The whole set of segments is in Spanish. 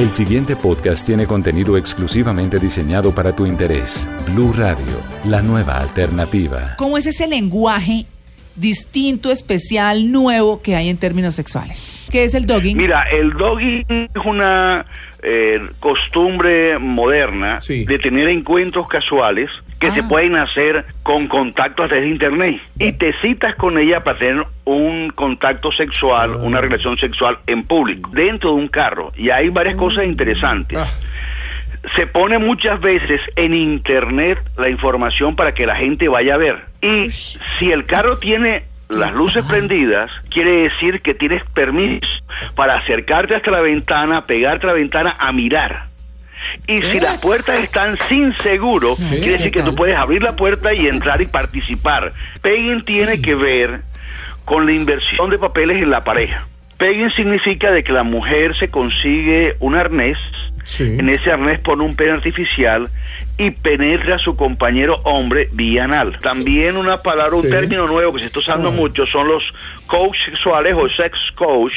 El siguiente podcast tiene contenido exclusivamente diseñado para tu interés. Blue Radio, la nueva alternativa. ¿Cómo es ese lenguaje distinto, especial, nuevo que hay en términos sexuales? ¿Qué es el dogging? Mira, el dogging es una eh, costumbre moderna de tener encuentros casuales que se Ah. pueden hacer con contacto a través de internet y te citas con ella para tener un contacto sexual, una relación sexual en público, dentro de un carro. Y hay varias cosas interesantes. Se pone muchas veces en internet la información para que la gente vaya a ver. Y si el carro tiene las luces prendidas, quiere decir que tienes permiso para acercarte hasta la ventana, pegarte a la ventana a mirar. Y si las puertas están sin seguro, quiere decir que tú puedes abrir la puerta y entrar y participar. Pegging tiene que ver con la inversión de papeles en la pareja. Pegging significa de que la mujer se consigue un arnés, en ese arnés pone un pene artificial y penetra a su compañero hombre vía anal. También una palabra, un Sí. término nuevo que se está usando mucho son los coach sexuales o sex coach,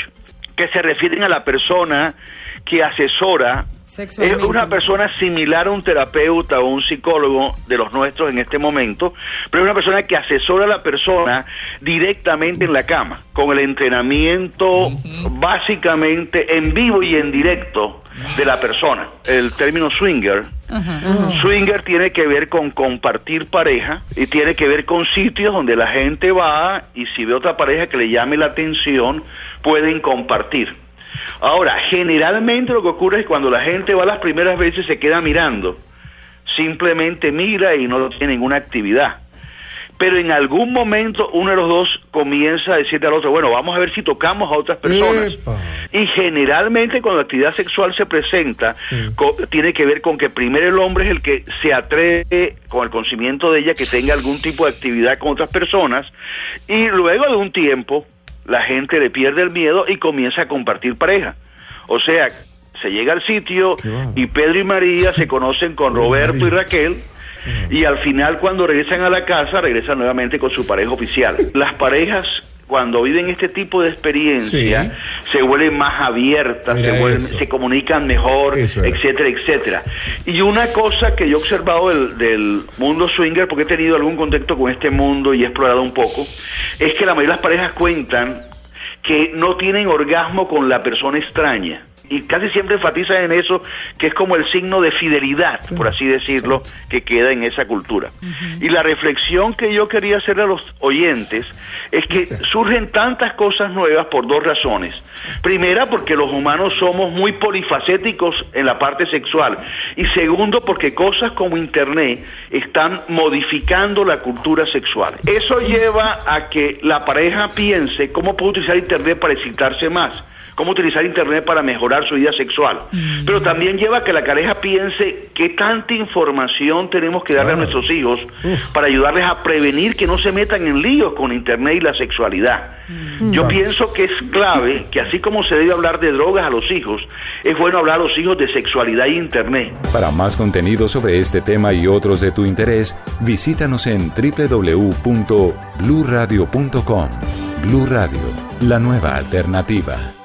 que se refieren a la persona que asesora es una persona similar a un terapeuta o un psicólogo de los nuestros en este momento, pero es una persona que asesora a la persona directamente en la cama, con el entrenamiento básicamente en vivo y en directo de la persona. El término swinger. Swinger tiene que ver con compartir pareja y tiene que ver con sitios donde la gente va y si ve otra pareja que le llame la atención, pueden compartir. Ahora, generalmente lo que ocurre es que cuando la gente va las primeras veces se queda mirando, simplemente mira y no tiene ninguna actividad. Pero en algún momento uno de los dos comienza a decirle al otro, bueno, vamos a ver si tocamos a otras personas. Epa. Y generalmente cuando la actividad sexual se presenta, tiene que ver con que primero el hombre es el que se atreve con el conocimiento de ella que tenga algún tipo de actividad con otras personas y luego de un tiempo la gente le pierde el miedo y comienza a compartir pareja. O sea, se llega al sitio y Pedro y María se conocen con Roberto y Raquel y al final cuando regresan a la casa regresan nuevamente con su pareja oficial. Las parejas cuando viven este tipo de experiencia se vuelven más abiertas, se, vuelven- se comunican mejor, etcétera, etcétera. Y una cosa que yo he observado del, del mundo swinger, porque he tenido algún contacto con este mundo y he explorado un poco, es que la mayoría de las parejas cuentan que no tienen orgasmo con la persona extraña. Y casi siempre enfatizan en eso, que es como el signo de fidelidad, por así decirlo, que queda en esa cultura. Y la reflexión que yo quería hacer a los oyentes es que surgen tantas cosas nuevas por dos razones. Primera, porque los humanos somos muy polifacéticos en la parte sexual. Y segundo, porque cosas como Internet están modificando la cultura sexual. Eso lleva a que la pareja piense cómo puede utilizar Internet para excitarse más cómo utilizar Internet para mejorar su vida sexual. Pero también lleva a que la pareja piense qué tanta información tenemos que darle a nuestros hijos para ayudarles a prevenir que no se metan en líos con Internet y la sexualidad. Yo pienso que es clave que así como se debe hablar de drogas a los hijos, es bueno hablar a los hijos de sexualidad y Internet. Para más contenido sobre este tema y otros de tu interés, visítanos en www.bluradio.com. Blu Radio, la nueva alternativa.